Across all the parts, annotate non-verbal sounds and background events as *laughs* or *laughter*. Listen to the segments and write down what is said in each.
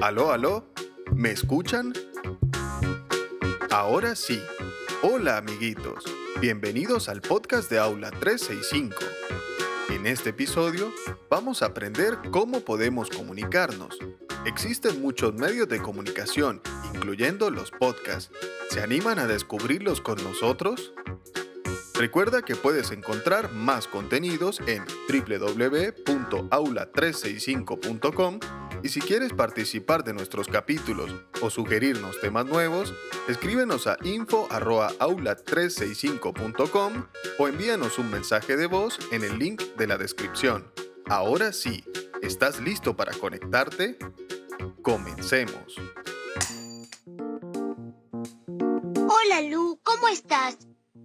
¿Aló, aló? ¿Me escuchan? Ahora sí. Hola amiguitos. Bienvenidos al podcast de Aula 365. En este episodio vamos a aprender cómo podemos comunicarnos. Existen muchos medios de comunicación, incluyendo los podcasts. ¿Se animan a descubrirlos con nosotros? Recuerda que puedes encontrar más contenidos en www.aula365.com y si quieres participar de nuestros capítulos o sugerirnos temas nuevos, escríbenos a info.aula365.com o envíanos un mensaje de voz en el link de la descripción. Ahora sí, ¿estás listo para conectarte? Comencemos. Hola Lu, ¿cómo estás?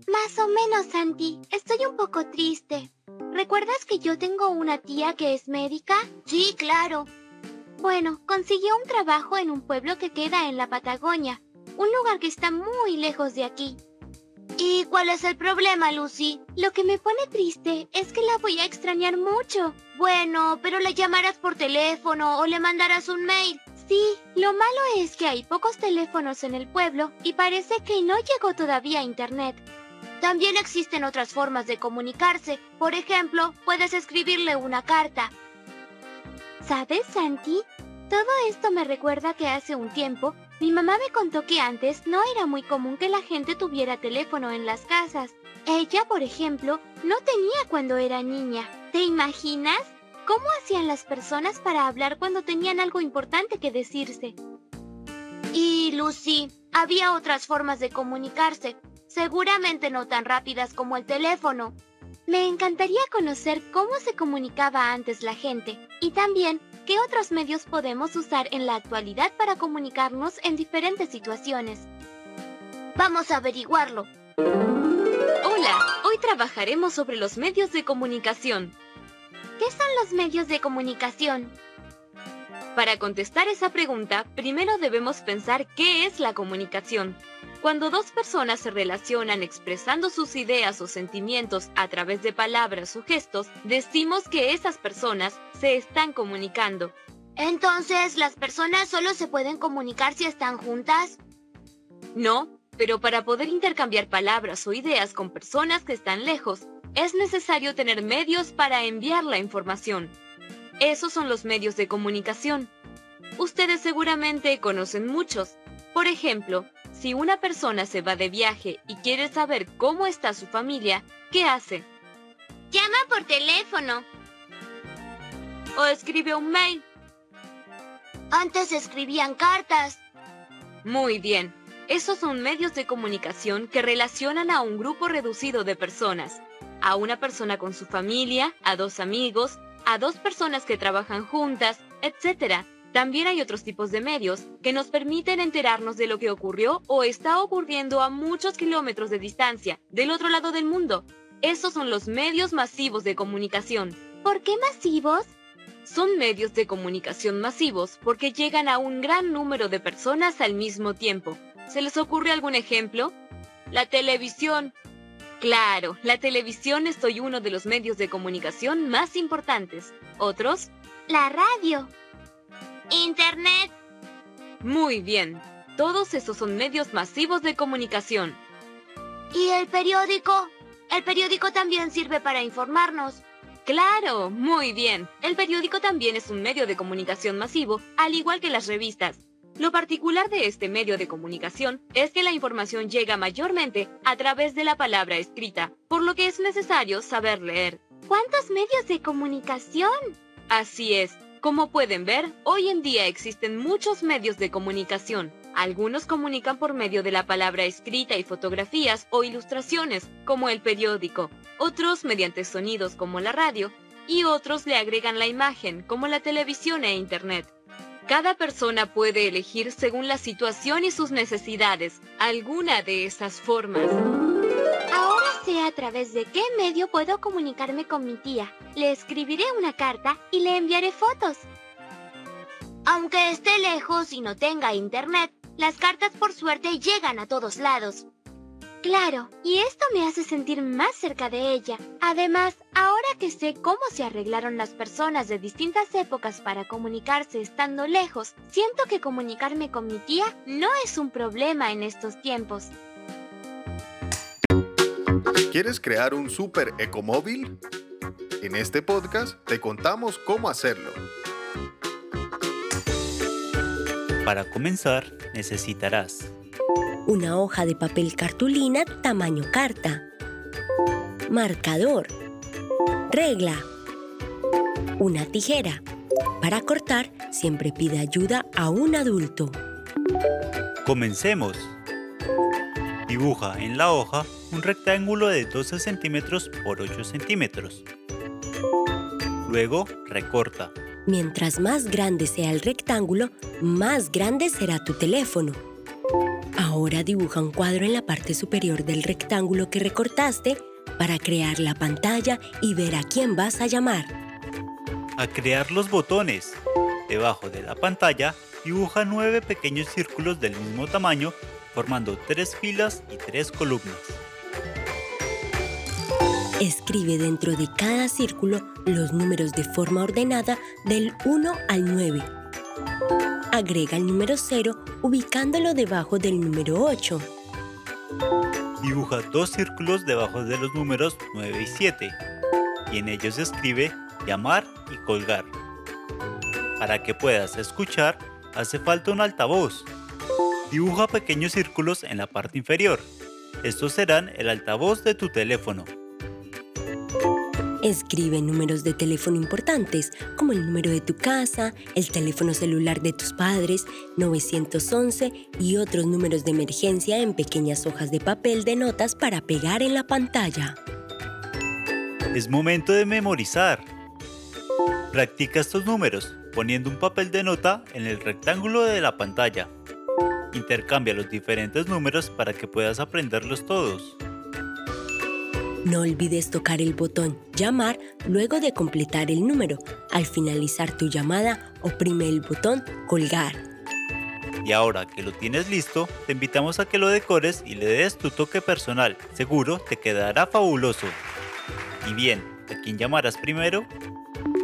Más o menos, Santi. Estoy un poco triste. ¿Recuerdas que yo tengo una tía que es médica? Sí, claro. Bueno, consiguió un trabajo en un pueblo que queda en la Patagonia, un lugar que está muy lejos de aquí. ¿Y cuál es el problema, Lucy? Lo que me pone triste es que la voy a extrañar mucho. Bueno, pero la llamarás por teléfono o le mandarás un mail. Sí, lo malo es que hay pocos teléfonos en el pueblo y parece que no llegó todavía a Internet. También existen otras formas de comunicarse. Por ejemplo, puedes escribirle una carta. ¿Sabes, Santi? Todo esto me recuerda que hace un tiempo mi mamá me contó que antes no era muy común que la gente tuviera teléfono en las casas. Ella, por ejemplo, no tenía cuando era niña. ¿Te imaginas? ¿Cómo hacían las personas para hablar cuando tenían algo importante que decirse? Y Lucy, había otras formas de comunicarse, seguramente no tan rápidas como el teléfono. Me encantaría conocer cómo se comunicaba antes la gente y también qué otros medios podemos usar en la actualidad para comunicarnos en diferentes situaciones. Vamos a averiguarlo. Hola, hoy trabajaremos sobre los medios de comunicación. ¿Qué son los medios de comunicación? Para contestar esa pregunta, primero debemos pensar qué es la comunicación. Cuando dos personas se relacionan expresando sus ideas o sentimientos a través de palabras o gestos, decimos que esas personas se están comunicando. Entonces, ¿las personas solo se pueden comunicar si están juntas? No, pero para poder intercambiar palabras o ideas con personas que están lejos, es necesario tener medios para enviar la información. Esos son los medios de comunicación. Ustedes seguramente conocen muchos. Por ejemplo, si una persona se va de viaje y quiere saber cómo está su familia, ¿qué hace? Llama por teléfono. O escribe un mail. Antes escribían cartas. Muy bien. Esos son medios de comunicación que relacionan a un grupo reducido de personas. A una persona con su familia, a dos amigos, a dos personas que trabajan juntas, etc. También hay otros tipos de medios que nos permiten enterarnos de lo que ocurrió o está ocurriendo a muchos kilómetros de distancia, del otro lado del mundo. Esos son los medios masivos de comunicación. ¿Por qué masivos? Son medios de comunicación masivos porque llegan a un gran número de personas al mismo tiempo. ¿Se les ocurre algún ejemplo? La televisión. Claro, la televisión es hoy uno de los medios de comunicación más importantes. ¿Otros? La radio. Internet. Muy bien. Todos esos son medios masivos de comunicación. ¿Y el periódico? El periódico también sirve para informarnos. Claro, muy bien. El periódico también es un medio de comunicación masivo, al igual que las revistas. Lo particular de este medio de comunicación es que la información llega mayormente a través de la palabra escrita, por lo que es necesario saber leer. ¿Cuántos medios de comunicación? Así es. Como pueden ver, hoy en día existen muchos medios de comunicación. Algunos comunican por medio de la palabra escrita y fotografías o ilustraciones, como el periódico, otros mediante sonidos como la radio, y otros le agregan la imagen, como la televisión e Internet. Cada persona puede elegir según la situación y sus necesidades alguna de esas formas. Ahora sé a través de qué medio puedo comunicarme con mi tía. Le escribiré una carta y le enviaré fotos. Aunque esté lejos y no tenga internet, las cartas por suerte llegan a todos lados. Claro, y esto me hace sentir más cerca de ella. Además, ahora que sé cómo se arreglaron las personas de distintas épocas para comunicarse estando lejos, siento que comunicarme con mi tía no es un problema en estos tiempos. ¿Quieres crear un super ecomóvil? En este podcast te contamos cómo hacerlo. Para comenzar, necesitarás una hoja de papel cartulina tamaño carta, marcador, regla, una tijera. Para cortar, siempre pide ayuda a un adulto. Comencemos. Dibuja en la hoja un rectángulo de 12 centímetros por 8 centímetros. Luego recorta. Mientras más grande sea el rectángulo, más grande será tu teléfono. Ahora dibuja un cuadro en la parte superior del rectángulo que recortaste para crear la pantalla y ver a quién vas a llamar. A crear los botones. Debajo de la pantalla, dibuja nueve pequeños círculos del mismo tamaño formando tres filas y tres columnas. Escribe dentro de cada círculo los números de forma ordenada del 1 al 9 Agrega el número 0 ubicándolo debajo del número 8. Dibuja dos círculos debajo de los números 9 y 7 y en ellos escribe llamar y colgar. Para que puedas escuchar, hace falta un altavoz. Dibuja pequeños círculos en la parte inferior. Estos serán el altavoz de tu teléfono. Escribe números de teléfono importantes, como el número de tu casa, el teléfono celular de tus padres, 911 y otros números de emergencia en pequeñas hojas de papel de notas para pegar en la pantalla. Es momento de memorizar. Practica estos números poniendo un papel de nota en el rectángulo de la pantalla. Intercambia los diferentes números para que puedas aprenderlos todos. No olvides tocar el botón Llamar luego de completar el número. Al finalizar tu llamada, oprime el botón Colgar. Y ahora que lo tienes listo, te invitamos a que lo decores y le des tu toque personal. Seguro te quedará fabuloso. Y bien, ¿a quién llamarás primero?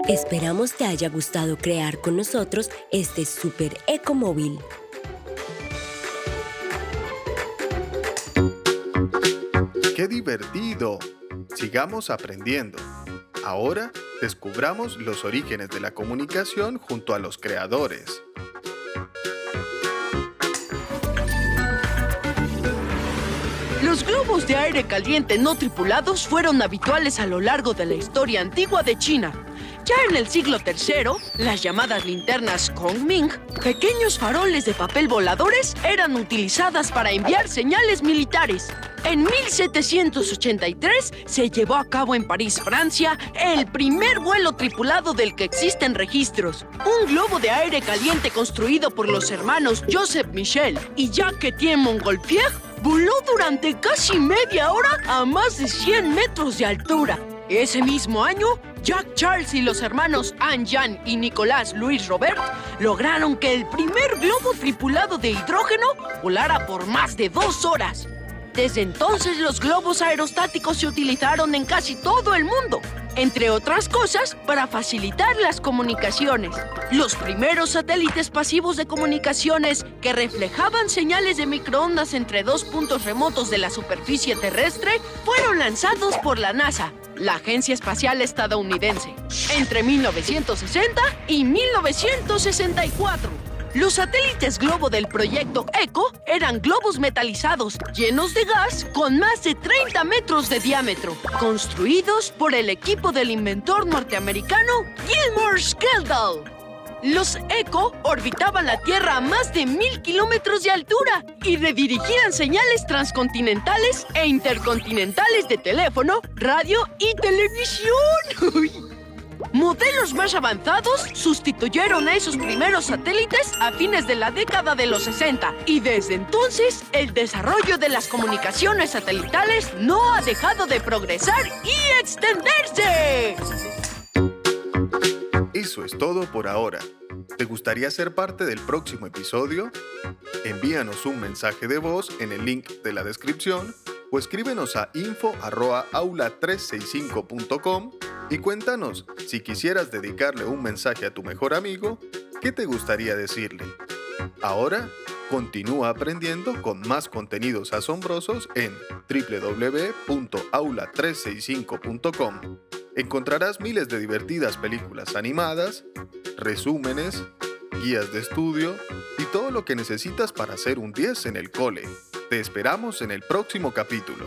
Esperamos te haya gustado crear con nosotros este super ecomóvil. ¡Qué divertido! Sigamos aprendiendo. Ahora descubramos los orígenes de la comunicación junto a los creadores. Los globos de aire caliente no tripulados fueron habituales a lo largo de la historia antigua de China. Ya en el siglo III, las llamadas linternas Kongming, pequeños faroles de papel voladores, eran utilizadas para enviar señales militares. En 1783 se llevó a cabo en París, Francia, el primer vuelo tripulado del que existen registros. Un globo de aire caliente construido por los hermanos Joseph Michel y Jacques-Étienne Montgolfier voló durante casi media hora a más de 100 metros de altura. Ese mismo año, Jack Charles y los hermanos Anne Jan y Nicolás Louis Robert lograron que el primer globo tripulado de hidrógeno volara por más de dos horas. Desde entonces los globos aerostáticos se utilizaron en casi todo el mundo, entre otras cosas para facilitar las comunicaciones. Los primeros satélites pasivos de comunicaciones que reflejaban señales de microondas entre dos puntos remotos de la superficie terrestre fueron lanzados por la NASA, la Agencia Espacial Estadounidense, entre 1960 y 1964. Los satélites globo del proyecto ECHO eran globos metalizados llenos de gas con más de 30 metros de diámetro, construidos por el equipo del inventor norteamericano Gilmore Skeldall. Los ECHO orbitaban la Tierra a más de mil kilómetros de altura y redirigían señales transcontinentales e intercontinentales de teléfono, radio y televisión. *laughs* Modelos más avanzados sustituyeron a esos primeros satélites a fines de la década de los 60 y desde entonces el desarrollo de las comunicaciones satelitales no ha dejado de progresar y extenderse. Eso es todo por ahora. ¿Te gustaría ser parte del próximo episodio? Envíanos un mensaje de voz en el link de la descripción o escríbenos a info@aula365.com y cuéntanos si quisieras dedicarle un mensaje a tu mejor amigo, ¿qué te gustaría decirle? Ahora, continúa aprendiendo con más contenidos asombrosos en www.aula365.com. Encontrarás miles de divertidas películas animadas, resúmenes, guías de estudio y todo lo que necesitas para hacer un 10 en el cole. Te esperamos en el próximo capítulo.